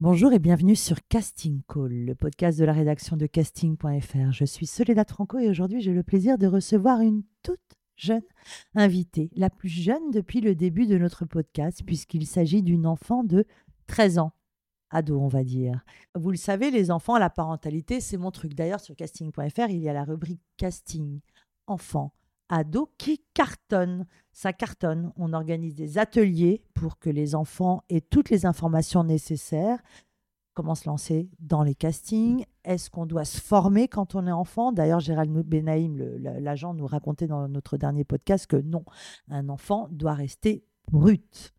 Bonjour et bienvenue sur Casting Call, le podcast de la rédaction de casting.fr. Je suis Soledad Franco et aujourd'hui j'ai le plaisir de recevoir une toute jeune invitée, la plus jeune depuis le début de notre podcast, puisqu'il s'agit d'une enfant de 13 ans. Ado, on va dire. Vous le savez, les enfants, la parentalité, c'est mon truc. D'ailleurs, sur casting.fr, il y a la rubrique casting enfant ado qui cartonne. Ça cartonne. On organise des ateliers pour que les enfants aient toutes les informations nécessaires. Comment se lancer dans les castings? Est-ce qu'on doit se former quand on est enfant? D'ailleurs, Gérald Benaïm, l'agent, nous racontait dans notre dernier podcast que non, un enfant doit rester brut.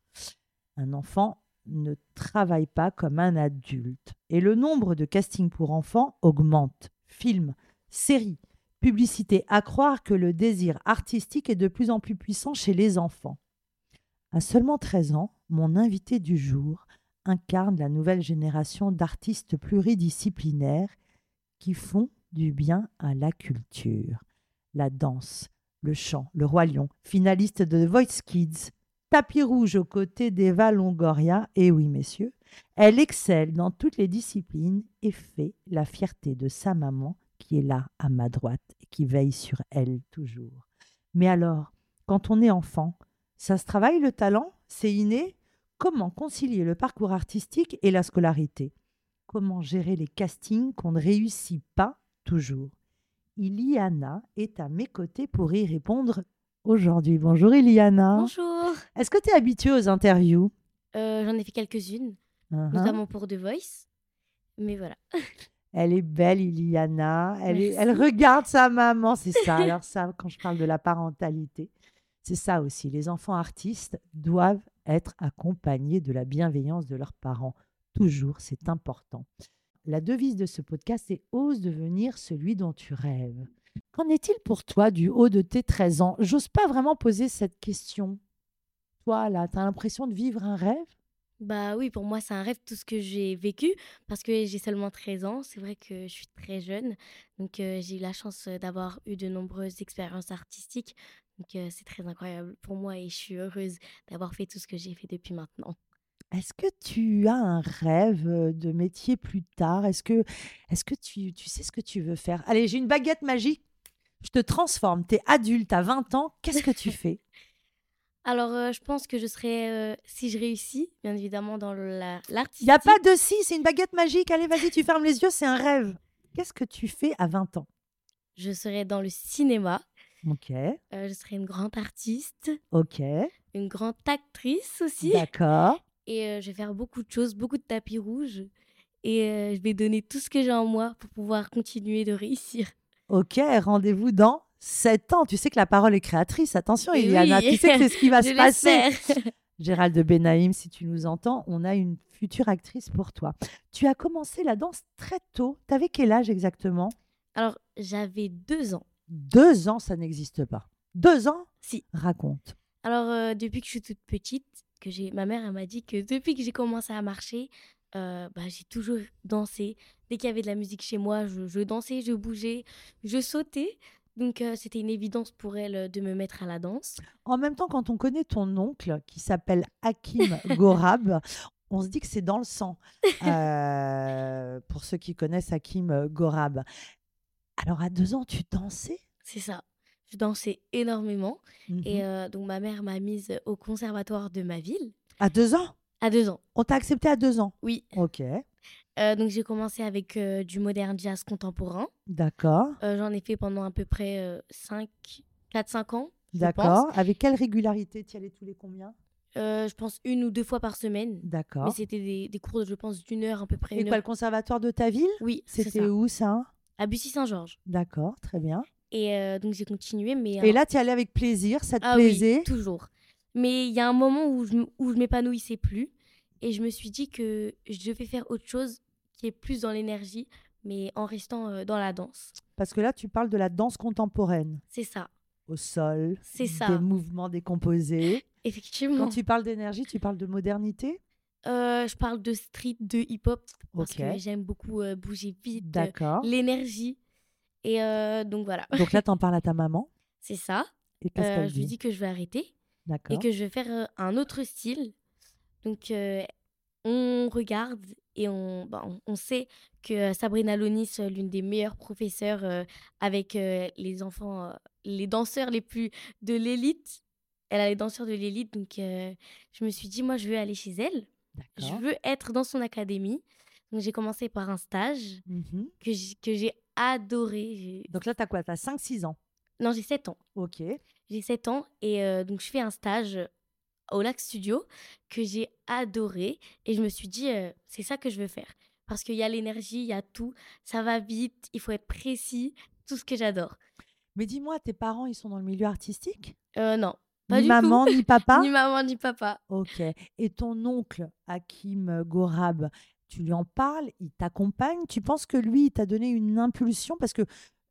Un enfant ne travaille pas comme un adulte. Et le nombre de castings pour enfants augmente. Films, séries, publicité, à croire que le désir artistique est de plus en plus puissant chez les enfants. À seulement 13 ans, mon invité du jour incarne la nouvelle génération d'artistes pluridisciplinaires qui font du bien à la culture. La danse, le chant, le roi lion, finaliste de The Voice Kids, tapis rouge aux côtés d'Eva Longoria, et oui messieurs, elle excelle dans toutes les disciplines et fait la fierté de sa maman qui est là à ma droite et qui veille sur elle toujours. Mais alors, quand on est enfant, ça se travaille le talent? C'est inné? Comment concilier le parcours artistique et la scolarité? Comment gérer les castings qu'on ne réussit pas toujours? Iliana est à mes côtés pour y répondre aujourd'hui. Bonjour Iliana. Bonjour. Est-ce que tu es habituée aux interviews? Euh, J'en ai fait quelques-unes, uh-huh. notamment pour The Voice. Mais voilà. Elle est belle, Iliana. Elle, elle regarde sa maman. C'est ça. Alors, ça, quand je parle de la parentalité, c'est ça aussi. Les enfants artistes doivent être accompagnés de la bienveillance de leurs parents. Toujours, c'est important. La devise de ce podcast est Ose devenir celui dont tu rêves. Qu'en est-il pour toi du haut de tes 13 ans? J'ose pas vraiment poser cette question. Toi, là, tu as l'impression de vivre un rêve? Bah oui, pour moi, c'est un rêve tout ce que j'ai vécu parce que j'ai seulement 13 ans. C'est vrai que je suis très jeune. Donc, j'ai eu la chance d'avoir eu de nombreuses expériences artistiques. Donc, c'est très incroyable pour moi et je suis heureuse d'avoir fait tout ce que j'ai fait depuis maintenant. Est-ce que tu as un rêve de métier plus tard? Est-ce que, est que tu, tu sais ce que tu veux faire? Allez, j'ai une baguette magique. Je te transforme. Tu es adulte à 20 ans. Qu'est-ce que tu fais? Alors, euh, je pense que je serai, euh, si je réussis, bien évidemment, dans l'artistique. Il n'y a pas de si, c'est une baguette magique. Allez, vas-y, tu fermes les yeux, c'est un rêve. Qu'est-ce que tu fais à 20 ans? Je serai dans le cinéma. Ok. Euh, je serai une grande artiste. Ok. Une grande actrice aussi. D'accord. Et je vais faire beaucoup de choses, beaucoup de tapis rouges. Et je vais donner tout ce que j'ai en moi pour pouvoir continuer de réussir. Ok, rendez-vous dans 7 ans. Tu sais que la parole est créatrice. Attention, Iliana, tu sais que c'est ce qui va se passer. Gérald de Benaïm, si tu nous entends, on a une future actrice pour toi. Tu as commencé la danse très tôt. Tu avais quel âge exactement? Alors, j'avais deux ans. Deux ans, ça n'existe pas. Deux ans? Si. Raconte. Alors, euh, depuis que je suis toute petite, que j'ai, ma mère m'a dit que depuis que j'ai commencé à marcher, euh, bah, j'ai toujours dansé. Dès qu'il y avait de la musique chez moi, je, je dansais, je bougeais, je sautais. Donc c'était une évidence pour elle de me mettre à la danse. En même temps, quand on connaît ton oncle qui s'appelle Hakim Gorab, on se dit que c'est dans le sang. Euh, pour ceux qui connaissent Hakim Gorab. Alors à deux ans, tu dansais? C'est ça. Je dansais énormément. Et mmh donc ma mère m'a mise au conservatoire de ma ville. À deux ans? À deux ans. On t'a accepté à deux ans? Oui. Ok. Euh, donc j'ai commencé avec euh, du moderne jazz contemporain. D'accord. Euh, j'en ai fait pendant à peu près 5, 4-5 ans. D'accord. Avec quelle régularité? Tu y allais tous les combien? Je pense une ou deux fois par semaine. D'accord. Mais c'était des, des, cours, je pense, d'une heure à peu près. Et quoi, le conservatoire de ta ville? Oui. C'était où ça? À Bussy-Saint-Georges. D'accord, très bien. Et donc j'ai continué. mais Et là, tu y allais avec plaisir Ça te ah, plaisait? oui, toujours. Mais il y a un moment où je, où je m'épanouissais plus. Et je me suis dit que je devais faire autre chose qui est plus dans l'énergie, mais en restant dans la danse. Parce que là, tu parles de la danse contemporaine. C'est ça. Au sol, c'est ça. des mouvements décomposés. Effectivement. Quand tu parles d'énergie, tu parles de modernité? Je parle de street, de hip-hop, parce que j'aime beaucoup bouger vite, l'énergie. Et donc voilà. Donc là, tu en parles à ta maman? C'est ça. Et qu'est-ce Je lui dis que je vais arrêter et que je vais faire un autre style. Donc on regarde et on, bah, on, sait que Sabrina Lonis, l'une des meilleures professeurs avec les enfants, les danseurs les plus de l'élite, elle a les danseurs de l'élite. Donc je me suis dit, moi, je veux aller chez elle. Je veux être dans son académie. Donc j'ai commencé par un stage mmh que j'ai adoré. Donc là, tu as quoi? Tu as 5-6 ans? Non, j'ai 7 ans. Ok. J'ai 7 ans et donc je fais un stage au Lac Studio que j'ai adoré et je me suis dit c'est ça que je veux faire parce qu'il y a l'énergie, il y a tout, ça va vite, il faut être précis, tout ce que j'adore. Mais dis-moi, tes parents, ils sont dans le milieu artistique? Euh, Non. Pas ni maman, ni papa? Ni maman, ni papa. Ok. Et ton oncle, Hakim Gorab, tu lui en parles, il t'accompagne? Tu penses que lui, il t'a donné une impulsion? Parce que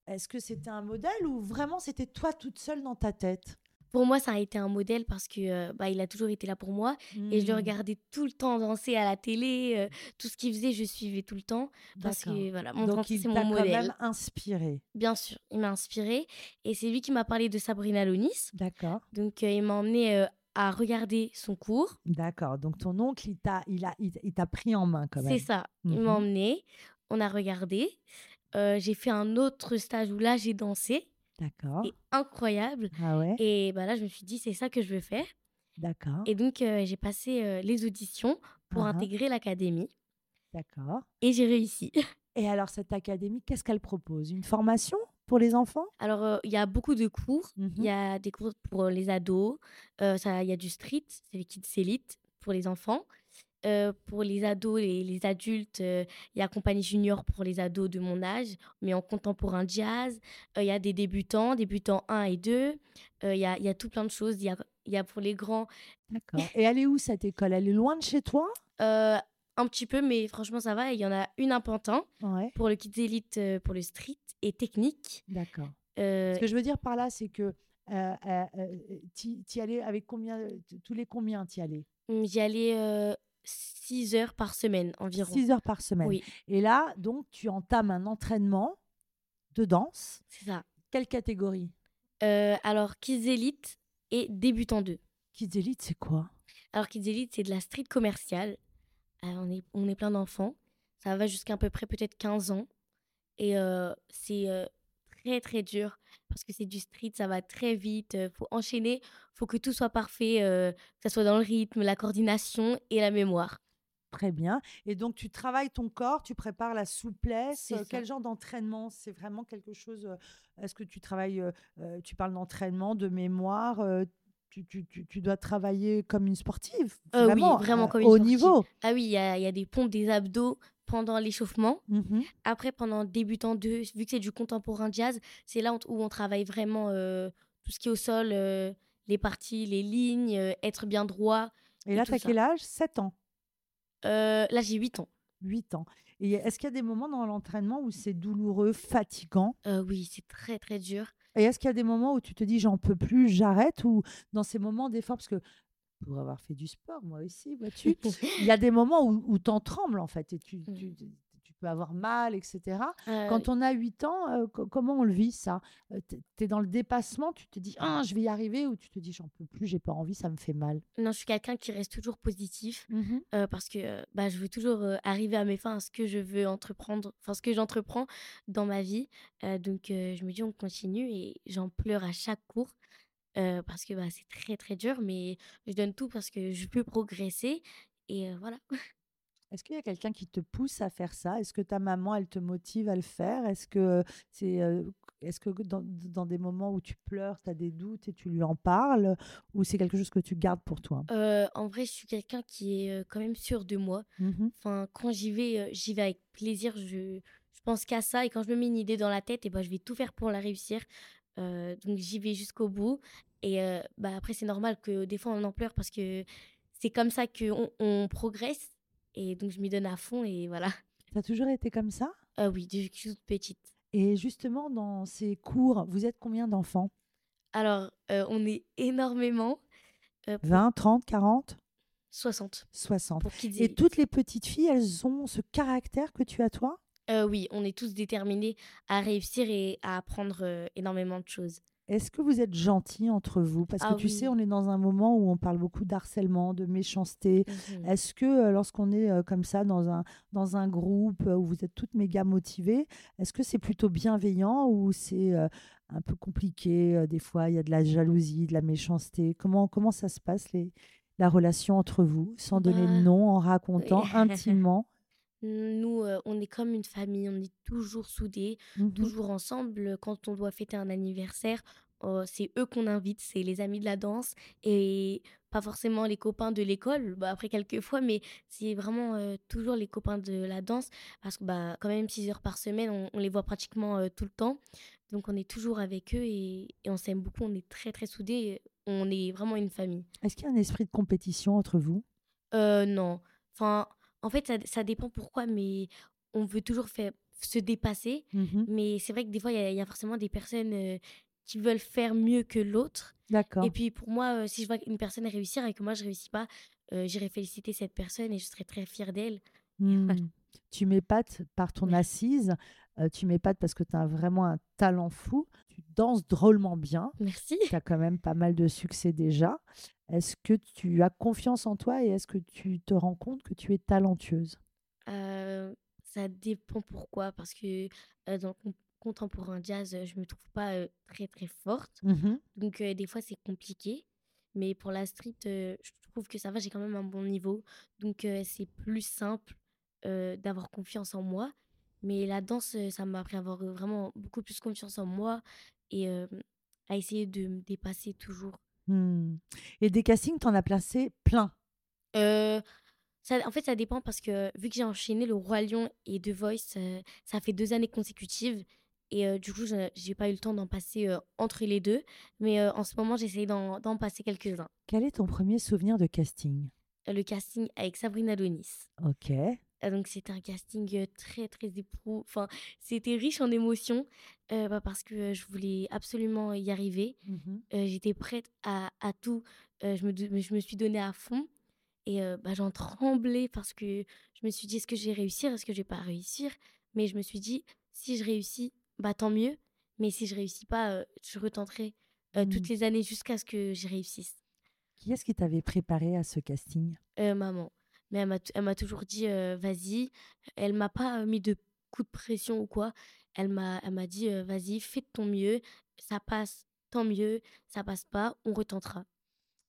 est-ce que c'était un modèle ou vraiment c'était toi toute seule dans ta tête? Pour moi, ça a été un modèle parce que euh, bah, il a toujours été là pour moi et je le mmh. regardais tout le temps danser à la télé. Euh, tout ce qu'il faisait, je suivais tout le temps parce que voilà, mon Donc c'est mon modèle. quand même inspiré. Bien sûr, il m'a inspiré et c'est lui qui m'a parlé de Sabrina Lonis. D'accord. Donc euh, il m'a emmené à regarder son cours. D'accord. Donc ton oncle, il t'a, il a, il, t'a pris en main quand même. C'est ça. Il m'a mmh emmené. On a regardé. j'ai fait un autre stage où là j'ai dansé. D'accord. incroyable. Ah ouais? Et bah là, je me suis dit, c'est ça que je veux faire. D'accord. Et donc, j'ai passé les auditions pour ah intégrer l'académie. D'accord. Et j'ai réussi. Et alors, cette académie, qu'est-ce qu'elle propose? Une formation pour les enfants? Alors, il y a beaucoup de cours. Il y mmh a des cours pour les ados. Il y a du street, c'est les kids élites pour les enfants. Euh, pour les ados et les adultes, il y a Compagnie Junior pour les ados de mon âge, mais en contemporain jazz. Il y a des débutants, débutants 1 et 2. Il y, a, y, a, tout plein de choses. Il y a, y a, pour les grands. D'accord. Et elle est où cette école? Elle est loin de chez toi? Un petit peu, mais franchement, ça va. Il y en a une à Pantin pour le Kids Elite, pour le street et technique. D'accord. Ce que je veux dire par là, c'est que tu y allais avec combien Tous les combien tu y allais? J'y allais 6 heures par semaine environ. 6 heures par semaine. Oui. Et là, donc, tu entames un entraînement de danse. C'est ça. Quelle catégorie? Euh, Alors, Kids Elite et débutant 2. Kids Elite, c'est quoi? Alors, Kids Elite, c'est de la street commerciale. Euh, on, est, on est plein d'enfants. Ça va jusqu'à à peu près peut-être 15 ans. Et euh, c'est très, très dur parce que c'est du street, ça va très vite, il faut enchaîner, faut que tout soit parfait, que ce soit dans le rythme, la coordination et la mémoire. Très bien. Et donc, tu travailles ton corps, tu prépares la souplesse. quel genre d'entraînement? C'est vraiment quelque chose. Est-ce que tu travailles, tu parles d'entraînement, de mémoire tu, tu, tu, dois travailler comme une sportive vraiment, oui, vraiment comme une au niveau. Ah oui, il y a, des pompes, des abdos, pendant l'échauffement. Mmh Après, pendant débutant 2, vu que c'est du contemporain jazz, c'est là où on travaille vraiment euh, tout ce qui est au sol, euh, les parties, les lignes, euh, être bien droit. Et, là, tu as quel âge? 7 ans Là, j'ai 8 ans. 8 ans. Et est-ce qu'il y a des moments dans l'entraînement où c'est douloureux, fatigant? Oui, c'est très, très dur. Et est-ce qu'il y a des moments où tu te dis j'en peux plus, j'arrête? Ou dans ces moments d'effort, parce que pour avoir fait du sport, moi aussi, vois-tu. Il y a des moments où, où tu en trembles, en fait, et tu, tu, mmh. tu, peux avoir mal, etc. Quand on a 8 ans, euh, comment on le vit, ça? Euh, Tu es dans le dépassement, tu te dis, ah, je vais y arriver, ou tu te dis, j'en peux plus, j'ai pas envie, ça me fait mal Non, je suis quelqu'un qui reste toujours positif, mmh euh, parce que bah, je veux toujours arriver à mes fins, à ce que je veux entreprendre, enfin, ce que j'entreprends dans ma vie. donc, je me dis, on continue, et j'en pleure à chaque cours parce que bah, c'est très très dur, mais je donne tout parce que je peux progresser et voilà. Est-ce qu'il y a quelqu'un qui te pousse à faire ça? Est-ce que ta maman, elle te motive à le faire? Est-ce que c'est est-ce que dans, dans, des moments où tu pleures, tu as des doutes et tu lui en parles? Ou c'est quelque chose que tu gardes pour toi? En vrai, je suis quelqu'un qui est quand même sûr de moi. Mmh enfin, quand j'y vais, j'y vais avec plaisir. Je, je pense qu'à ça. Et quand je me mets une idée dans la tête, et ben, je vais tout faire pour la réussir. donc j'y vais jusqu'au bout. Et bah, après, c'est normal que des fois, on en pleure parce que c'est comme ça qu'on on progresse. Et donc, je m'y donne à fond et voilà. Tu as toujours été comme ça? Euh, oui, depuis que je suis toute petite. Et justement, dans ces cours, vous êtes combien d'enfants? Alors, euh, on est énormément. euh, pour 20, 30, 40 60 60. pour Kids Et toutes les petites filles, elles ont ce caractère que tu as toi? Oui, on est tous déterminés à réussir et à apprendre énormément de choses. Est-ce que vous êtes gentils entre vous? Parce que Ah tu sais, on est dans un moment où on parle beaucoup d'harcèlement, de méchanceté. Mhm. Est-ce que euh, lorsqu'on est euh, comme ça dans un, dans un groupe euh, où vous êtes toutes méga motivées, est-ce que c'est plutôt bienveillant ou c'est un peu compliqué Des fois, il y a de la jalousie, de la méchanceté? Comment, comment ça se passe, les, la relation entre vous, sans donner de Bah, nom, en racontant oui. intimement Nous, euh, on est comme une famille, on est toujours soudés, Mhm. toujours ensemble. Quand on doit fêter un anniversaire, euh, c'est eux qu'on invite, c'est les amis de la danse et pas forcément les copains de l'école, bah, après quelques fois, mais c'est vraiment euh, toujours les copains de la danse parce que bah, quand même 6 heures par semaine, on, on les voit pratiquement euh, tout le temps. Donc on est toujours avec eux et, et on s'aime beaucoup, on est très très soudés, on est vraiment une famille. Est-ce qu'il y a un esprit de compétition entre vous? Euh, non. Enfin, en fait, ça, ça dépend pourquoi, mais on veut toujours faire, se dépasser. Mhm. Mais c'est vrai que des fois, il y, a- il y a forcément des personnes euh, qui veulent faire mieux que l'autre. D'accord. Et puis pour moi, euh, si je vois une personne réussir et que moi, je réussis pas, euh, j'irai féliciter cette personne et je serai très fière d'elle. Voilà. Tu m'épates par ton assise, tu m'épates parce que tu as vraiment un talent fou, tu danses drôlement bien, Merci. tu as quand même pas mal de succès déjà. Est-ce que tu as confiance en toi et est-ce que tu te rends compte que tu es talentueuse? Euh, ça dépend pourquoi, parce que euh, dans le con- contemporain jazz, je me trouve pas euh, très très forte. Mhm. Donc, des fois, c'est compliqué. Mais pour la street, je trouve que ça va, j'ai quand même un bon niveau. Donc, c'est plus simple d'avoir confiance en moi. Mais la danse, ça m'a appris à avoir vraiment beaucoup plus confiance en moi et euh, à essayer de me dépasser toujours. Hmm. Et des castings, tu en as placé plein? Euh, ça, en fait, ça dépend parce que vu que j'ai enchaîné le Roi Lion et The Voice, ça fait deux années consécutives. Et euh, du coup, je j'ai pas eu le temps d'en passer entre les deux. Mais en ce moment, j'essaye d'en passer quelques-uns. Quel est ton premier souvenir de casting? Le casting avec Sabrina Donis. Ok. Euh, donc, c'était un casting très, très éprou. Enfin, c'était riche en émotions euh, bah, parce que je voulais absolument y arriver. Euh, J'étais prête à, à tout. Je, me, je me suis donnée à fond. Et bah, j'en tremblais parce que je me suis dit, est-ce que je vais réussir? Est-ce que je vais pas réussir? Mais je me suis dit, si je réussis, bah, tant mieux. Mais si je réussis pas, je retenterai toutes les années jusqu'à ce que je réussisse. Qui est-ce qui t'avait préparé à ce casting? Euh, maman. Mais elle m'a toujours dit, euh, vas-y. Elle m'a pas mis de coup de pression ou quoi. Elle m'a dit, euh, vas-y, fais de ton mieux. Ça passe, tant mieux. Ça passe pas, on retentera.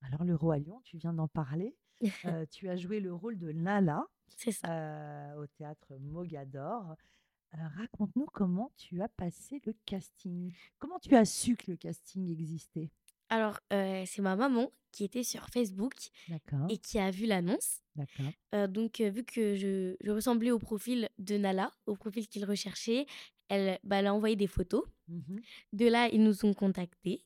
Alors, le Roi Lion, tu viens d'en parler. Euh, tu as joué le rôle de Nala. C'est ça. au théâtre Mogador. Raconte-nous comment tu as passé le casting. Comment tu as su que le casting existait? Alors, euh, c'est ma maman qui était sur Facebook et qui a vu l'annonce. Euh, donc, euh, vu que je, je ressemblais au profil de Nala, au profil qu'il recherchait, elle, bah, elle a envoyé des photos. Mhm. De là, ils nous ont contactés.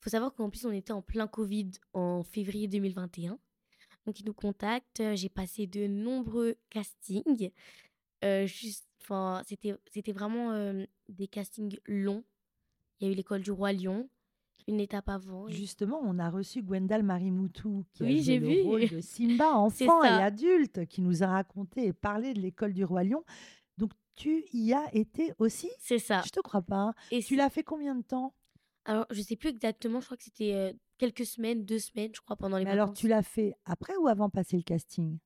faut savoir qu'en plus, on était en plein Covid en février 2021. Donc, ils nous contactent. J'ai passé de nombreux castings. Euh, c'était, c'était vraiment des castings longs. Il y a eu l'école du Roi Lion, une étape avant. et- Justement, on a reçu Gwendal Marimoutou, qui a Oui, joué j'ai le vu. rôle de Simba, enfant et adulte, qui nous a raconté et parlé de l'école du Roi Lion. Donc, tu y as été aussi? C'est ça. Je te crois pas. hein. Et Tu l'as fait combien de temps? Alors, je sais plus exactement, je crois que c'était euh, quelques semaines, deux semaines, je crois, pendant les Mais alors, vacances. tu l'as fait après ou avant passer le casting?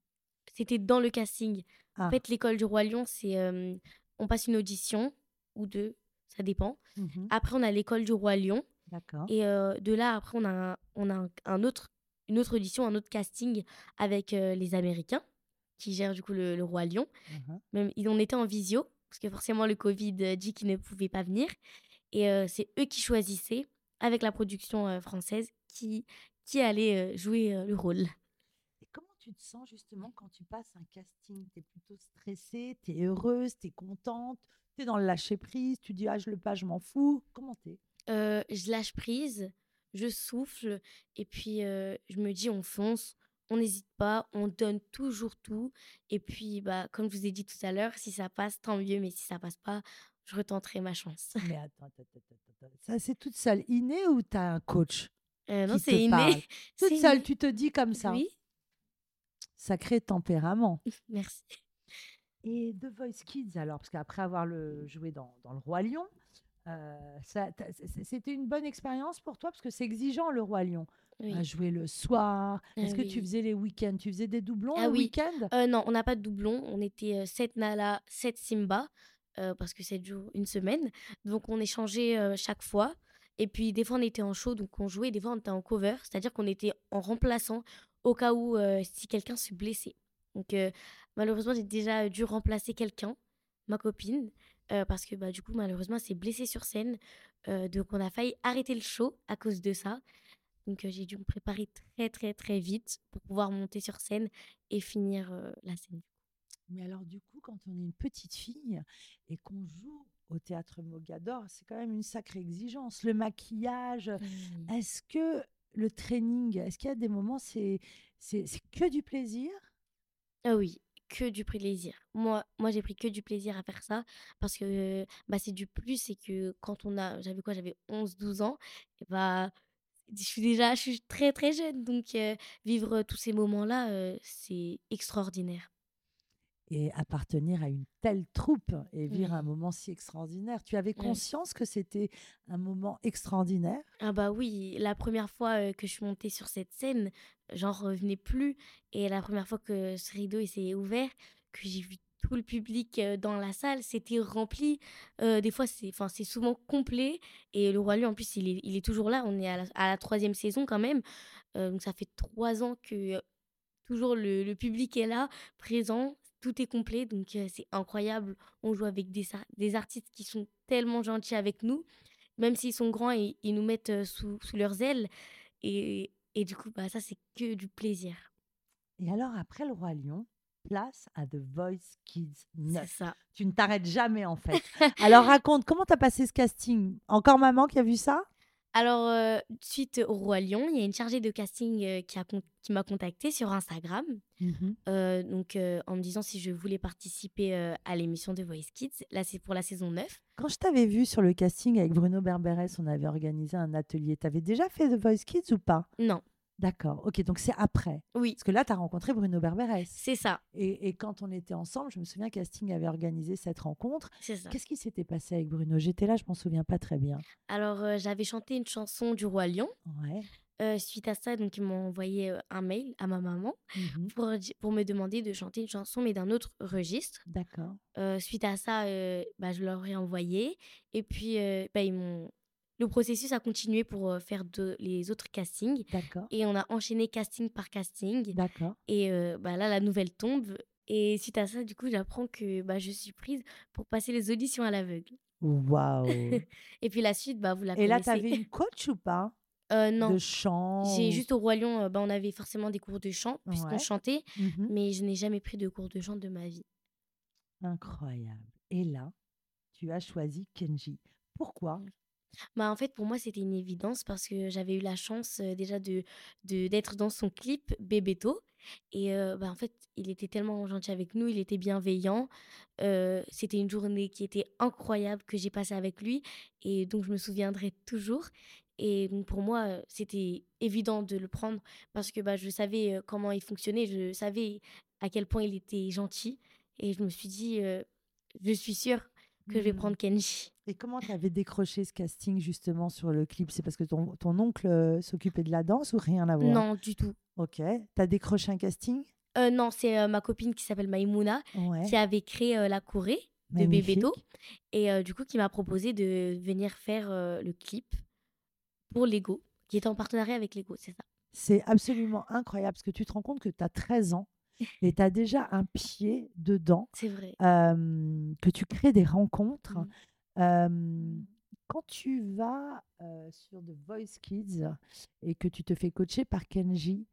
C'était dans le casting. Ah. En fait, l'école du Roi Lion, c'est. euh, on passe une audition, ou deux, ça dépend. Mhm. Après, on a l'école du Roi Lion. D'accord. Et euh, de là, après, on a, un, on a un, un autre, une autre audition, un autre casting avec euh, les Américains, qui gèrent du coup le, le Roi Lion. Mhm. Même, ils- on était en visio, parce que forcément, le Covid dit qu'ils ne pouvaient pas venir. Et euh, c'est eux qui choisissaient, avec la production française, qui, qui allait jouer le rôle. Et comment tu te sens justement quand tu passes un casting? Tu es plutôt stressée, tu es heureuse, tu es contente, tu es dans le lâcher-prise, tu dis ah je le pas, je m'en fous. Comment t'es? Euh, je lâche prise, je souffle, et puis euh, je me dis on fonce, on n'hésite pas, on donne toujours tout. Et puis, bah, comme je vous ai dit tout à l'heure, si ça passe, tant mieux, mais si ça passe pas, je retenterai ma chance. Mais attends, attends, attends, attends. Ça, c'est toute seule, inné ou tu as un coach Euh, non, c'est inné. parle? Toute seule, inné. tu te dis comme ça. Oui, Sacré tempérament. merci. Et The Voice Kids, alors, parce qu'après avoir le, joué dans, dans le Roi Lion, euh, c'était une bonne expérience pour toi, parce que c'est exigeant le Roi Lion. Oui. À jouer le soir. Ah Est-ce que tu faisais les week-ends? Tu faisais des doublons Ah le oui. week-end? Euh, non, on n'a pas de doublon. On était 7 Nala, 7 Simba, euh, parce que 7 jours, une semaine. Donc on échangeait euh, chaque fois. Et puis des fois on était en show, donc on jouait. Des fois on était en cover, c'est-à-dire qu'on était en remplaçant au cas où euh, si quelqu'un se blessait. Donc euh, malheureusement j'ai déjà dû remplacer quelqu'un, ma copine, euh, parce que bah, du coup malheureusement elle s'est blessée sur scène. Euh, donc on a failli arrêter le show à cause de ça. Donc euh, j'ai dû me préparer très très très vite pour pouvoir monter sur scène et finir la scène. Mais alors, du coup, quand on est une petite fille et qu'on joue au théâtre Mogador, c'est quand même une sacrée exigence. Le maquillage, Mmh. est-ce que le training, est-ce qu'il y a des moments, c'est c'est c'est que du plaisir? Ah oui, que du plaisir. Moi, moi j'ai pris que du plaisir à faire ça parce que bah, c'est du plus, c'est que quand on a, j'avais quoi, j'avais 11-12 ans, et bah, je suis déjà, je suis très très jeune, donc euh, vivre tous ces moments-là, euh, c'est extraordinaire. Et appartenir à une telle troupe et vivre un Oui. moment si extraordinaire. Tu avais Oui. conscience que c'était un moment extraordinaire? Ah bah oui, la première fois que je suis montée sur cette scène, j'en revenais plus. Et la première fois que ce rideau s'est ouvert, que j'ai vu tout le public dans la salle, c'était rempli. Euh, des fois, c'est, enfin, c'est souvent complet. Et le Roi Lion, en plus, il est, il est toujours là. On est à la, à la troisième saison quand même. Euh, donc ça fait trois ans que toujours le, le public est là, présent. Tout est complet, donc euh, c'est incroyable. On joue avec des, des artistes qui sont tellement gentils avec nous même s'ils sont grands, ils, ils nous mettent sous, sous leurs ailes. Et, et du coup, bah, ça, c'est que du plaisir. Et alors, après le Roi Lion, place à The Voice Kids C'est 9. ça. Tu ne t'arrêtes jamais, en fait. alors, raconte, comment tu as passé ce casting? Encore maman qui a vu ça? Alors, euh, suite au Roi Lion, il y a une chargée de casting euh, qui, a con- qui m'a contactée sur Instagram. euh, donc, en me disant si je voulais participer à l'émission de Voice Kids. Là, c'est pour la saison 9. Quand je t'avais vu sur le casting avec Bruno Berberes, on avait organisé un atelier. Tu avais déjà fait The Voice Kids ou pas? Non, D'accord, ok, donc c'est après. oui, Parce que là, tu as rencontré Bruno Berberes. c'est ça. Et, et quand on était ensemble, je me souviens, Casting avait organisé cette rencontre. C'est ça. Qu'est-ce qui s'était passé avec Bruno? J'étais là, je m'en souviens pas très bien. Alors, euh, j'avais chanté une chanson du Roi Lion. Ouais. Euh, suite à ça, donc, ils m'ont envoyé euh, un mail à ma maman mhm, pour, me demander de chanter une chanson, mais d'un autre registre. D'accord. Euh, suite à ça, bah, je leur ai envoyé. Et puis, bah, ils m'ont... le processus a continué pour euh, faire de, les autres castings. D'accord. Et on a enchaîné casting par casting. D'accord. Et euh, bah, là, la nouvelle tombe. Et suite à ça, du coup, j'apprends que bah, je suis prise pour passer les auditions à l'aveugle. Waouh. Et puis la suite, bah, vous la Et là, tu connaissez. avais une coach ou pas? Euh, non, De chant j'ai juste au Roi Lion, bah, on avait forcément des cours de chant, puisqu'on Ouais. chantait. Mhm. Mais je n'ai jamais pris de cours de chant de ma vie. Incroyable. Et là, tu as choisi Kenji. Pourquoi? Bah, en fait, pour moi, c'était une évidence parce que j'avais eu la chance déjà de d'être dans son clip Bébéto. Et bah, en fait, il était tellement gentil avec nous, il était bienveillant. C'était une journée qui était incroyable que j'ai passée avec lui. Et donc, je me souviendrai toujours. Et donc, pour moi, c'était évident de le prendre parce que bah, je savais comment il fonctionnait, je savais à quel point il était gentil. Et je me suis dit, je suis sûre que je vais Hmm. prendre Kenji. Et comment tu avais décroché ce casting justement sur le clip? C'est parce que ton, ton oncle euh, s'occupait de la danse ou rien à voir? Non, du tout. Ok. Tu as décroché un casting? Euh, non, c'est euh, ma copine qui s'appelle Maïmouna Ouais. qui avait créé euh, la Corée de. Bébéto et du coup qui m'a proposé de venir faire le clip pour Lego, qui est en partenariat avec Lego, c'est ça. C'est absolument incroyable parce que tu te rends compte que tu as 13 ans et tu as déjà un pied dedans, C'est vrai. euh, que tu crées des rencontres. Euh, quand tu vas euh, sur The Voice Kids et que tu te fais coacher par Kenji,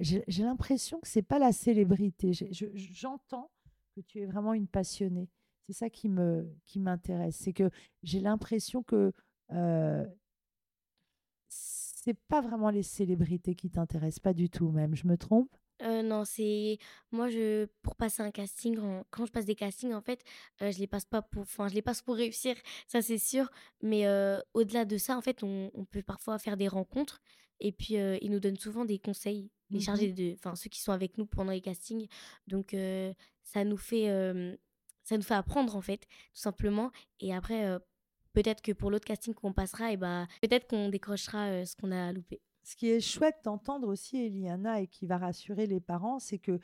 j'ai l'impression que c'est pas la célébrité. Je- J'entends que tu es vraiment une passionnée. C'est ça qui me qui m'intéresse. C'est que j'ai l'impression que c'est pas vraiment les célébrités qui t'intéressent, pas du tout même, je me trompe? Non, c'est moi je pour passer un casting en quand je passe des castings en fait, je les passe pas pour enfin je les passe pour réussir, ça c'est sûr, mais au-delà de ça en fait on on peut parfois faire des rencontres et puis, ils nous donnent souvent des conseils, les Mmh chargés de enfin ceux qui sont avec nous pendant les castings donc ça nous fait, ça nous fait apprendre en fait, tout simplement et après, peut-être que pour l'autre casting qu'on passera et bah, peut-être qu'on décrochera, ce qu'on a loupé. Ce qui est chouette d'entendre aussi, Eliana, et qui va rassurer les parents, c'est que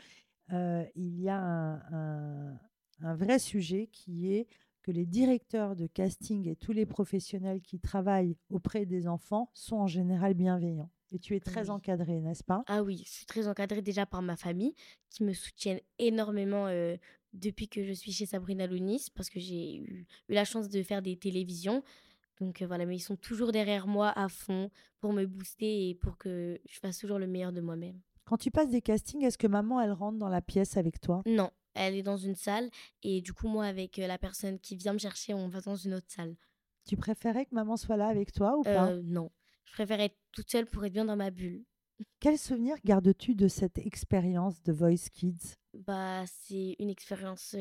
euh, il y a un, un- un vrai sujet qui est que les directeurs de casting et tous les professionnels qui travaillent auprès des enfants sont en général bienveillants. Et tu es très Oui. encadré, n'est-ce pas? Ah oui, je suis très encadrée déjà par ma famille qui me soutiennent énormément euh, depuis que je suis chez Sabrina Lounis parce que j'ai eu, eu la chance de faire des télévisions. Donc euh, voilà, mais ils sont toujours derrière moi à fond pour me booster et pour que je fasse toujours le meilleur de moi-même. Quand tu passes des castings, est-ce que maman, elle rentre dans la pièce avec toi? Non, elle est dans une salle et du coup moi avec la personne qui vient me chercher, on va dans une autre salle. Tu préférais que maman soit là avec toi ou pas? Euh, non, je préfère être toute seule pour être bien dans ma bulle. Quel souvenir gardes-tu de cette expérience de Voice Kids? Bah, c'est une expérience,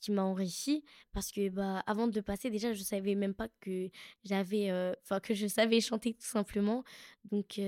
qui m'a enrichie parce que, bah, avant de passer déjà je savais même pas que j'avais, enfin que je savais chanter tout simplement. Donc,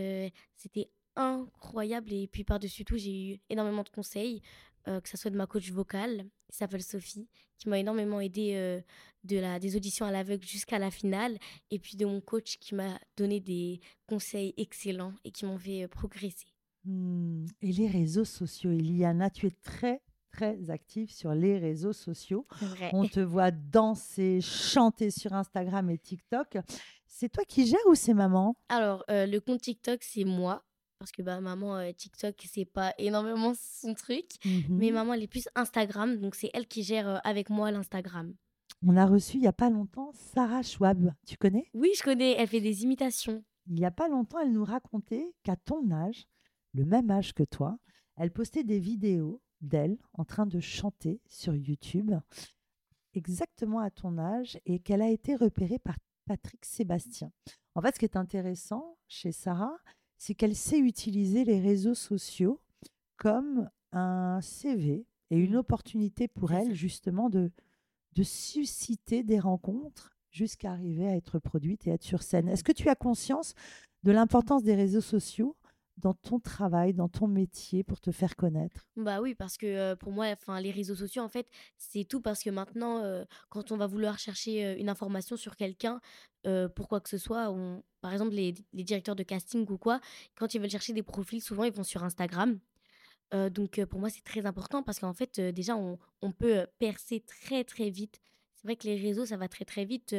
c'était incroyable et puis par-dessus tout, j'ai eu énormément de conseils, heu, que ça soit de ma coach vocale, qui s'appelle Sophie, qui m'a énormément aidée, heu, de la des auditions à l'aveugle jusqu'à la finale et puis de mon coach qui m'a donné des conseils excellents et qui m'ont fait, heu, progresser. Hmm, Et les réseaux sociaux, Eliana, tu es très, très active sur les réseaux sociaux. Vrai. On te voit danser, chanter sur Instagram et TikTok. C'est toi qui gères ou c'est maman? Alors, le compte TikTok, c'est moi, parce que, bah, maman, heu, TikTok, c'est pas énormément son truc. Mais Mhm. maman, elle est plus Instagram, donc c'est elle qui gère, heu, avec moi l'Instagram. On a reçu il n'y a pas longtemps Sarah Schwab. Tu connais? Oui, je connais, elle fait des imitations. Il n'y a pas longtemps, elle nous racontait qu'à ton âge, le même âge que toi, elle postait des vidéos d'elle en train de chanter sur YouTube, exactement à ton âge, et qu'elle a été repérée par Patrick Sébastien. En fait, ce qui est intéressant chez Sarah, c'est qu'elle sait utiliser les réseaux sociaux comme un CV et une Mmh, opportunité pour elle, justement, de, de susciter des rencontres jusqu'à arriver à être produite et être sur scène. Est-ce que tu as conscience de l'importance des réseaux sociaux dans ton travail, dans ton métier pour te faire connaître? Bah oui, parce que pour moi, enfin, les réseaux sociaux, en fait, c'est tout parce que maintenant, quand on va vouloir chercher une information sur quelqu'un, pour quoi que ce soit, on... par exemple, les, directeurs de casting ou quoi, quand ils veulent chercher des profils, souvent, ils vont sur Instagram. Donc, pour moi, c'est très important parce qu'en fait, déjà, on, peut percer très, très vite. C'est vrai que les réseaux, ça va très, très vite.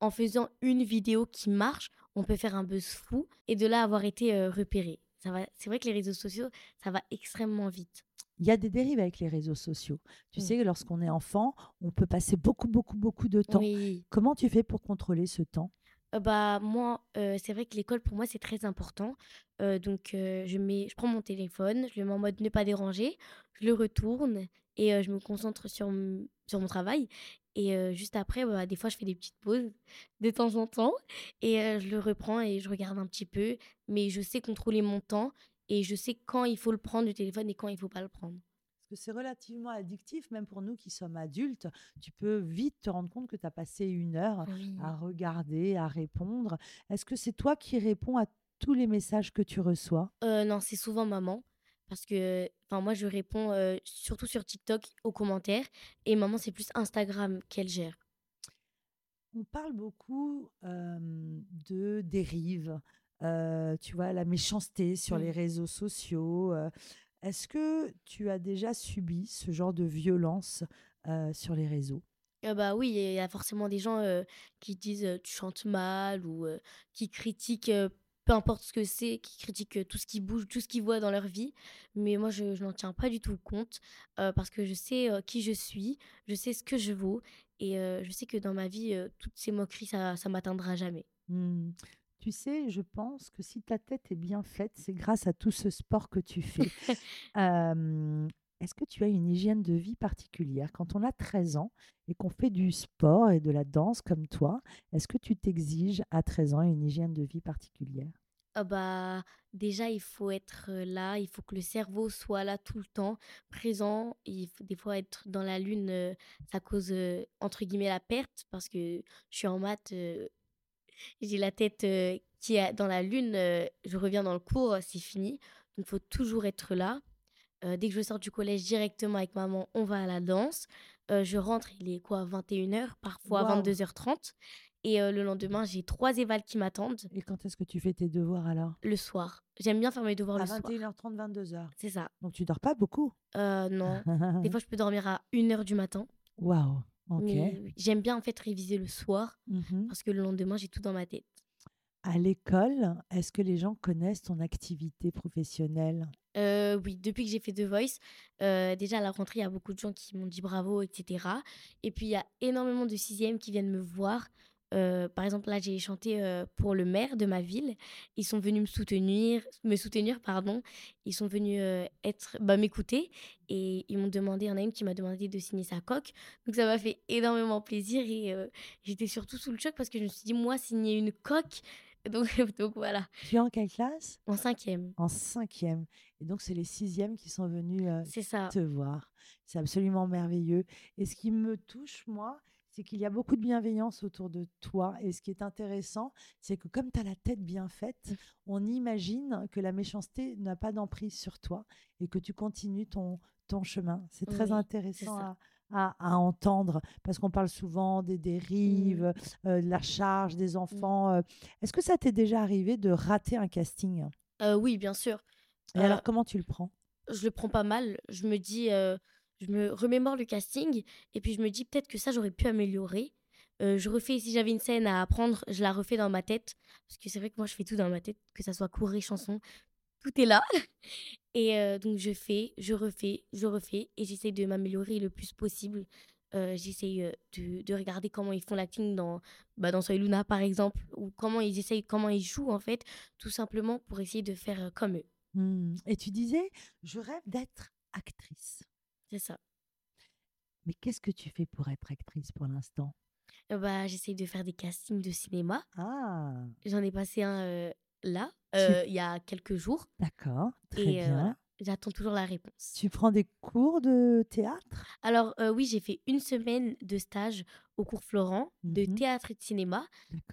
en faisant une vidéo qui marche, on peut faire un buzz fou et de là avoir été repéré. Ça va... C'est vrai que les réseaux sociaux, ça va extrêmement vite. Il y a des dérives avec les réseaux sociaux. Tu Mmh. sais, lorsqu'on est enfant, on peut passer beaucoup, beaucoup, beaucoup de temps. Oui. Comment tu fais pour contrôler ce temps? Heu, bah, moi, heu, c'est vrai que l'école pour moi c'est très important. Heu, donc je mets je prends mon téléphone, je le mets en mode ne pas déranger, je le retourne et je me concentre sur sur mon travail et juste après, bah, des fois je fais des petites pauses de temps en temps et je le reprends et je regarde un petit peu. Mais je sais contrôler mon temps et je sais quand il faut le prendre le téléphone et quand il faut pas le prendre. Parce que c'est relativement addictif, même pour nous qui sommes adultes. Tu peux vite te rendre compte que tu as passé une heure à regarder, à répondre. Est-ce que c'est toi qui réponds à tous les messages que tu reçois? Non, c'est souvent maman parce que enfin moi je réponds, surtout sur TikTok aux commentaires et maman c'est plus Instagram qu'elle gère. On parle beaucoup de dérives, tu vois, la méchanceté sur les réseaux sociaux. Est-ce que tu as déjà subi ce genre de violence, sur les réseaux? Ah bah, oui, il y a forcément des gens, qui disent, «Tu chantes mal» ou, qui critiquent, peu importe ce que c'est, qui critiquent, heu, tout ce qui bouge, tout ce qu'ils voient dans leur vie. Mais moi je je n'en tiens pas du tout compte, heu, parce que je sais, heu, qui je suis, je sais ce que je vaux et je sais que dans ma vie, toutes ces moqueries ça ça m'atteindra jamais. Mmh. Tu sais, je pense que si ta tête est bien faite, c'est grâce à tout ce sport que tu fais. Est-ce que tu as une hygiène de vie particulière? Quand on a 13 ans et qu'on fait du sport et de la danse comme toi, est-ce que tu t'exiges à 13 ans une hygiène de vie particulière? Ah bah, déjà, il faut être là, il faut que le cerveau soit là tout le temps, présent. Il faut des fois être dans la lune, ça cause entre guillemets la perte parce que je suis en maths, j'ai la tête qui est dans la lune, je reviens dans le cours, c'est fini. Donc, il faut toujours être là. dès que je sors du collège, directement avec maman, on va à la danse. je rentre, il est quoi, 21h, parfois 22h30. Et le lendemain, j'ai trois évals qui m'attendent. Et quand est-ce que tu fais tes devoirs alors? Le soir. J'aime bien faire mes devoirs à le soir. 21h30, 22h. C'est ça. Donc tu dors pas beaucoup? Euh, Non. Des fois, je peux dormir à 1h du matin. Waouh. Ok. J'aime bien en fait réviser le soir mmh parce que le lendemain, j'ai tout dans ma tête. À l'école, est-ce que les gens connaissent ton activité professionnelle? Euh, oui, depuis que j'ai fait The Voice, euh, déjà à la rentrée, il y a beaucoup de gens qui m'ont dit bravo, etc. Et puis il y a énormément de sixièmes qui viennent me voir euh, par exemple, là, j'ai chanté euh, pour le maire de ma ville. Ils sont venus me soutenir, me soutenir, pardon. Ils sont venus euh, être, bah, m'écouter et ils m'ont demandé, il y en a une qui m'a demandé de signer sa coque. Donc ça m'a fait énormément plaisir et j'étais surtout sous le choc parce que je me suis dit, moi, signer une coque. Donc, donc voilà. Tu es en quelle classe? En cinquième. En cinquième. Et donc, c'est les sixièmes qui sont venus te voir. C'est absolument merveilleux. Et ce qui me touche, moi, c'est qu'il y a beaucoup de bienveillance autour de toi. Et ce qui est intéressant, c'est que comme tu as la tête bien faite, mmh. on imagine que la méchanceté n'a pas d'emprise sur toi et que tu continues ton, ton chemin. C'est très intéressant à, entendre parce qu'on parle souvent des dérives, mmh. euh, de la charge des mmh. enfants. Euh. Est-ce que ça t'est déjà arrivé de rater un casting? Euh, Oui, bien sûr. Et alors, comment tu le prends? Je le prends pas mal. Je me dis je me remémore le casting et puis je me dis peut-être que ça j'aurais pu améliorer. Euh, je refais, si j'avais une scène à apprendre, je la refais dans ma tête. Parce que c'est vrai que moi je fais tout dans ma tête, que ça soit court et chanson, tout est là. Et euh, donc je fais, je refais, je refais et j'essaye de m'améliorer le plus possible. Euh, j'essaye de, de, regarder comment ils font l'acting dans, bah, dans Soy Luna par exemple, ou comment ils essayent, comment ils jouent en fait, tout simplement pour essayer de faire comme eux. Mmh. Et tu disais, je rêve d'être actrice. C'est ça. Mais qu'est-ce que tu fais pour être actrice pour l'instant? Euh, bah, J'essaye de faire des castings de cinéma. Ah J'en ai passé un euh, là, euh, il y a quelques jours. D'accord, très bien. J'attends toujours la réponse. Tu prends des cours de théâtre? Alors oui, j'ai fait une semaine de stage au cours Florent de mmh théâtre et de cinéma.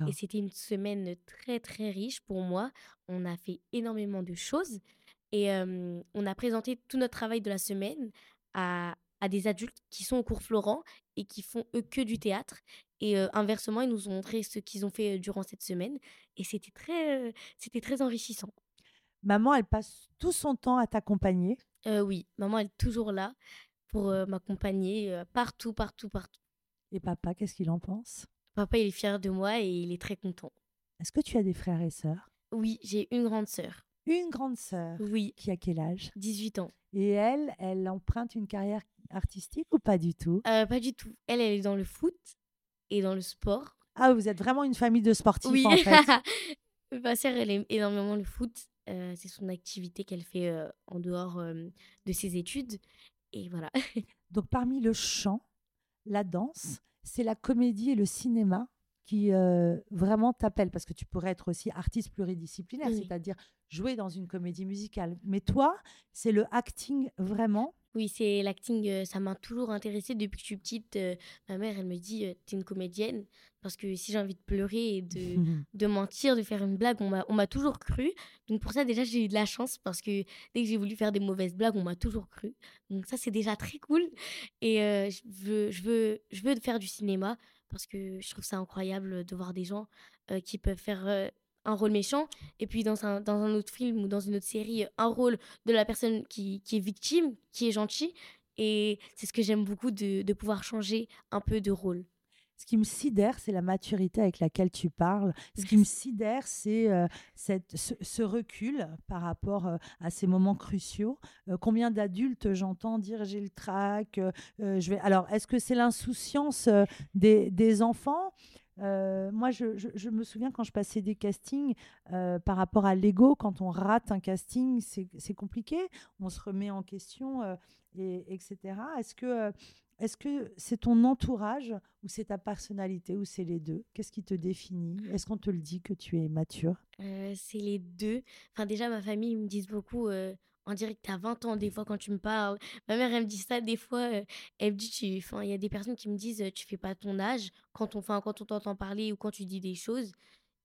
Et c'était une semaine très très riche pour moi. On a fait énormément de choses. Et on a présenté tout notre travail de la semaine à, des adultes qui sont au cours Florent et qui font eux que du théâtre. Et inversement, ils nous ont montré ce qu'ils ont fait durant cette semaine. Et c'était très, c'était très enrichissant. Maman, elle passe tout son temps à t'accompagner? Oui, maman, elle est toujours là pour m'accompagner partout, partout, partout. Et papa, qu'est-ce qu'il en pense? Papa, il est fier de moi et il est très content. Est-ce que tu as des frères et sœurs? Oui, j'ai une grande sœur. Une grande sœur? Oui. Qui a quel âge? 18 ans. Et elle, elle emprunte une carrière artistique ou pas du tout? Euh, Pas du tout. Elle, elle est dans le foot et dans le sport. Ah, vous êtes vraiment une famille de sportifs oui. en fait. Ma sœur, elle aime énormément le foot. Euh, c'est son activité qu'elle fait euh, en dehors de ses études. Et voilà. Donc, parmi le chant, la danse, c'est la comédie et le cinéma qui vraiment t'appellent parce que tu pourrais être aussi artiste pluridisciplinaire, c'est-à-dire jouer dans une comédie musicale. Mais toi, c'est le acting vraiment? Oui, c'est l'acting, ça m'a toujours intéressée depuis que je suis petite. ma mère, elle me dit, tu es une comédienne. Parce que si j'ai envie de pleurer et de, de mentir, de faire une blague, on m'a toujours cru. Donc pour ça, déjà, j'ai eu de la chance parce que dès que j'ai voulu faire des mauvaises blagues, on m'a toujours cru. Donc ça, c'est déjà très cool. Et je, veux, je, veux, je veux faire du cinéma parce que je trouve ça incroyable de voir des gens qui peuvent faire un rôle méchant, et puis dans un, dans un autre film ou dans une autre série, un rôle de la personne qui, qui est victime, qui est gentil. Et c'est ce que j'aime beaucoup de, de pouvoir changer un peu de rôle. Ce qui me sidère, c'est la maturité avec laquelle tu parles. Ce qui me sidère, c'est euh, ce, recul par rapport euh, à ces moments cruciaux. Euh, combien d'adultes j'entends dire j'ai le trac, je vais. Alors, est-ce que c'est l'insouciance des, des, enfants? Euh, moi, je, me souviens quand je passais des castings euh, par rapport à l'ego, quand on rate un casting, c'est compliqué. On se remet en question, euh, et, etc. Est-ce que Est-ce que c'est ton entourage ou c'est ta personnalité ou c'est les deux? Qu'est-ce qui te définit? Est-ce qu'on te le dit que tu es mature? Euh, C'est les deux. Enfin, déjà, ma famille me disent beaucoup. Euh, on dirait que tu as 20 ans des fois quand tu me parles. Ma mère, elle me dit ça des fois. Euh, elle me dit, il y a des personnes qui me disent, tu fais pas ton âge quand on, quand on t'entend parler ou quand tu dis des choses.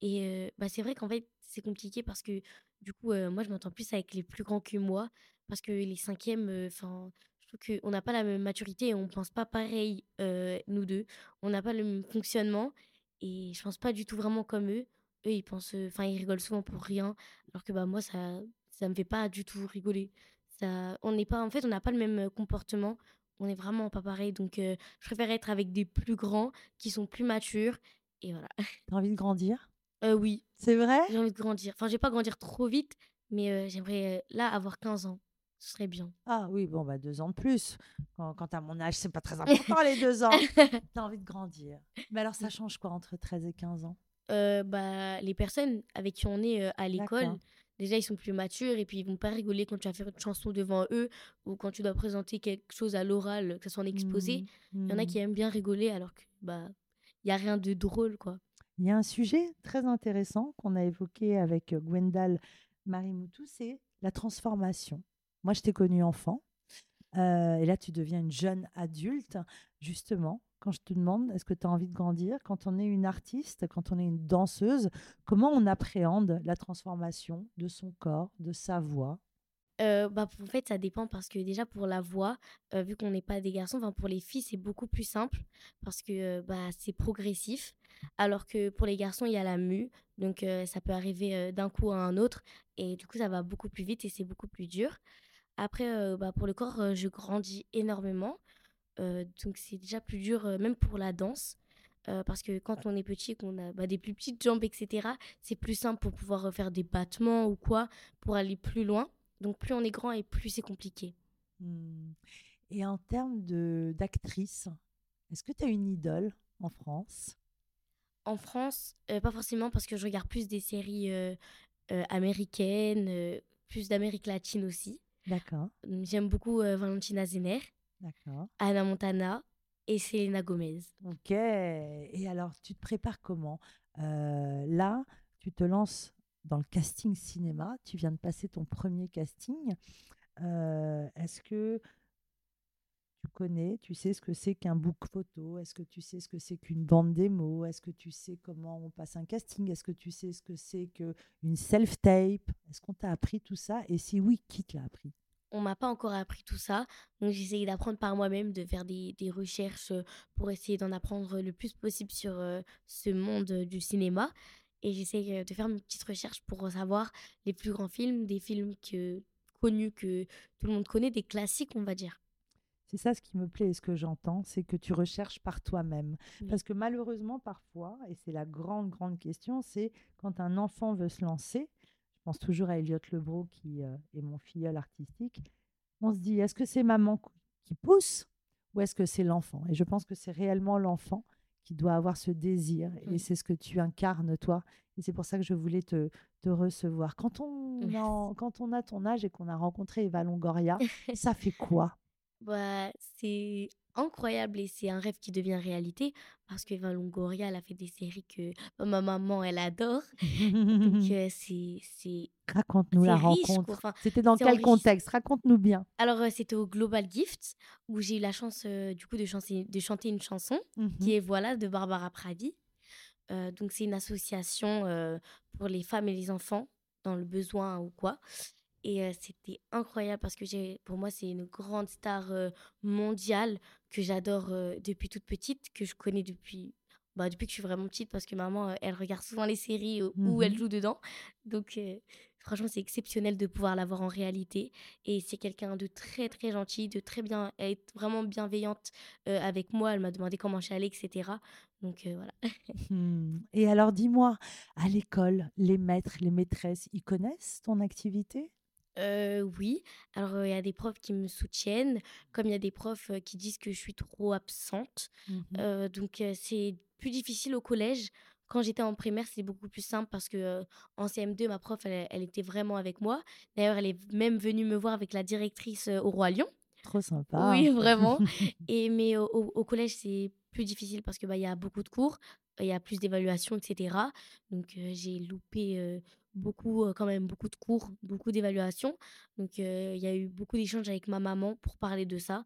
Et bah, c'est vrai qu'en fait, c'est compliqué parce que du coup, moi, je m'entends plus avec les plus grands que moi. Parce que les cinquièmes, enfin, qu'on n'a pas la même maturité et on pense pas pareil, euh, nous deux. On n'a pas le même fonctionnement et je pense pas du tout vraiment comme eux. Eux, ils pensent, enfin, ils rigolent souvent pour rien, alors que bah moi, ça, ça me fait pas du tout rigoler. Ça, on n'est pas, en fait, on n'a pas le même comportement. On est vraiment pas pareil. Donc, je préfère être avec des plus grands qui sont plus matures et voilà. T'as envie de grandir? Euh, Oui. C'est vrai? J'ai envie de grandir. Enfin, je vais pas grandir trop vite, mais j'aimerais là avoir 15 ans. Ce serait bien. Ah oui, bon, bah deux ans de plus. Quand, quand à mon âge, c'est pas très important les deux ans. T'as envie de grandir. Mais alors, ça change quoi entre 13 et 15 ans? Euh, bah, Les personnes avec qui on est euh, à l'école, déjà, ils sont plus matures et puis ils vont pas rigoler quand tu vas faire une chanson devant eux ou quand tu dois présenter quelque chose à l'oral, que ce soit en exposé. Il y en a qui mmh. aiment bien rigoler alors que bah il y a rien de drôle quoi. Il y a un sujet très intéressant qu'on a évoqué avec Gwendal Marimoutou, c'est la transformation. Moi, je t'ai connu enfant. Euh, et là, tu deviens une jeune adulte. Justement, quand je te demande, est-ce que tu as envie de grandir? Quand on est une artiste, quand on est une danseuse, comment on appréhende la transformation de son corps, de sa voix? Euh, bah, en fait, ça dépend parce que déjà pour la voix, euh, vu qu'on n'est pas des garçons, pour les filles, c'est beaucoup plus simple parce que bah, c'est progressif. Alors que pour les garçons, il y a la mue, donc ça peut arriver d'un coup à un autre et du coup, ça va beaucoup plus vite et c'est beaucoup plus dur. Après, bah, pour le corps, je grandis énormément. Donc, c'est déjà plus dur, même pour la danse. parce que quand on est petit et qu'on a bah, des plus petites jambes, etc., c'est plus simple pour pouvoir faire des battements ou quoi, pour aller plus loin. Donc, plus on est grand et plus c'est compliqué. Mmh. Et en termes d'actrice, est-ce que tu as une idole en France? En France, pas forcément, parce que je regarde plus des séries américaines, plus d'Amérique latine aussi. D'accord. J'aime beaucoup euh, Valentina Zenner. D'accord. Anna Montana et Selena Gomez. Ok. Et alors, tu te prépares comment? Euh, Là, tu te lances dans le casting cinéma. Tu viens de passer ton premier casting. Euh, est-ce que tu connais, tu sais ce que c'est qu'un book photo? Est-ce que tu sais ce que c'est qu'une bande démo? Est-ce que tu sais comment on passe un casting? Est-ce que tu sais ce que c'est qu'une self-tape? Est-ce qu'on t'a appris tout ça? Et si oui, qui te l'a appris? On m'a pas encore appris tout ça. Donc j'ai essayé d'apprendre par moi-même, de faire des, recherches euh, pour essayer d'en apprendre le plus possible sur euh, ce monde du cinéma. Et j'essaie euh, de faire mes petites recherches pour savoir les plus grands films, des films que, connus que tout le monde connaît, des classiques on va dire. C'est ça ce qui me plaît et ce que j'entends, c'est que tu recherches par toi-même. Parce que malheureusement, parfois, et c'est la grande, grande question, c'est quand un enfant veut se lancer, je pense toujours à Elliot Lebro qui euh, est mon filleul artistique, on se dit, est-ce que c'est maman qui pousse ou est-ce que c'est l'enfant? Et je pense que c'est réellement l'enfant qui doit avoir ce désir. Et c'est ce que tu incarnes, toi. Et c'est pour ça que je voulais te, te recevoir. Quand on, quand on a ton âge et qu'on a rencontré Eva Longoria, ça fait quoi? Bah, c'est incroyable et c'est un rêve qui devient réalité parce que Eva Longoria, elle a fait des séries que ma maman, elle adore. Donc, euh, c'est. Raconte-nous la rencontre. c'était dans quel contexte? Raconte-nous bien. Alors, euh, c'était au Global Gift où j'ai eu la chance euh, du coup de chanter, de chanter une chanson qui mmh est Voilà de Barbara Pravi. donc, c'est une association pour les femmes et les enfants dans le besoin ou quoi. Et c'était incroyable parce que pour moi, c'est une grande star mondiale que j'adore depuis toute petite, que je connais depuis, bah, depuis que je suis vraiment petite parce que maman, elle regarde souvent les séries où elle mmh joue dedans. Donc, franchement, c'est exceptionnel de pouvoir la voir en réalité. Et c'est quelqu'un de très, très gentil, de très bien, elle est vraiment bienveillante avec moi. Elle m'a demandé comment j'allais, etc. Donc voilà. Mmh. Et alors, dis-moi, à l'école, les maîtres, les maîtresses, ils connaissent ton activité? Oui. Alors, il y a des profs qui me soutiennent, comme il y a des profs, qui disent que je suis trop absente. Mmh donc, c'est plus difficile au collège. Quand j'étais en primaire, c'est beaucoup plus simple parce que, en CM2, ma prof, elle était vraiment avec moi. D'ailleurs, elle est même venue me voir avec la directrice, au Roi Lion. Trop sympa. Oui, vraiment. Et, mais au, au collège, c'est plus difficile parce qu'il bah, y a beaucoup de cours, il y a plus d'évaluations, etc. Donc, j'ai loupé beaucoup, quand même, beaucoup de cours, beaucoup d'évaluations. Donc, il y a eu beaucoup d'échanges avec ma maman pour parler de ça.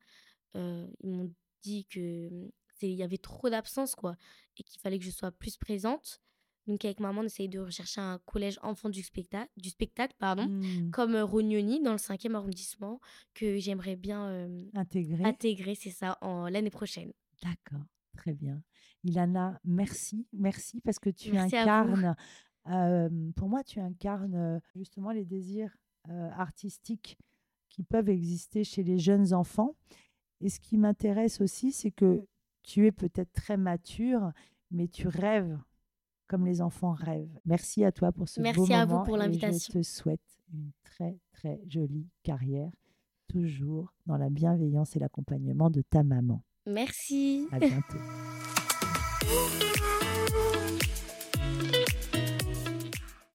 ils m'ont dit que mmh, il y avait trop d'absence, quoi, et qu'il fallait que je sois plus présente. Donc avec maman, on essayait de rechercher un collège enfant du spectacle, du spectacle pardon, mmh. comme Rognoni dans le 5e arrondissement, que j'aimerais bien intégrer. Intégrer, c'est ça, en l'année prochaine. D'accord, très bien. Ilana, merci, merci parce que tu incarnes, pour moi, tu incarnes justement les désirs artistiques qui peuvent exister chez les jeunes enfants. Et ce qui m'intéresse aussi, c'est que tu es peut-être très mature, mais tu rêves comme les enfants rêvent. Merci à toi pour ce Merci beau moment. Merci à vous pour l'invitation. Je te souhaite une très, très jolie carrière, toujours dans la bienveillance et l'accompagnement de ta maman. Merci. À bientôt.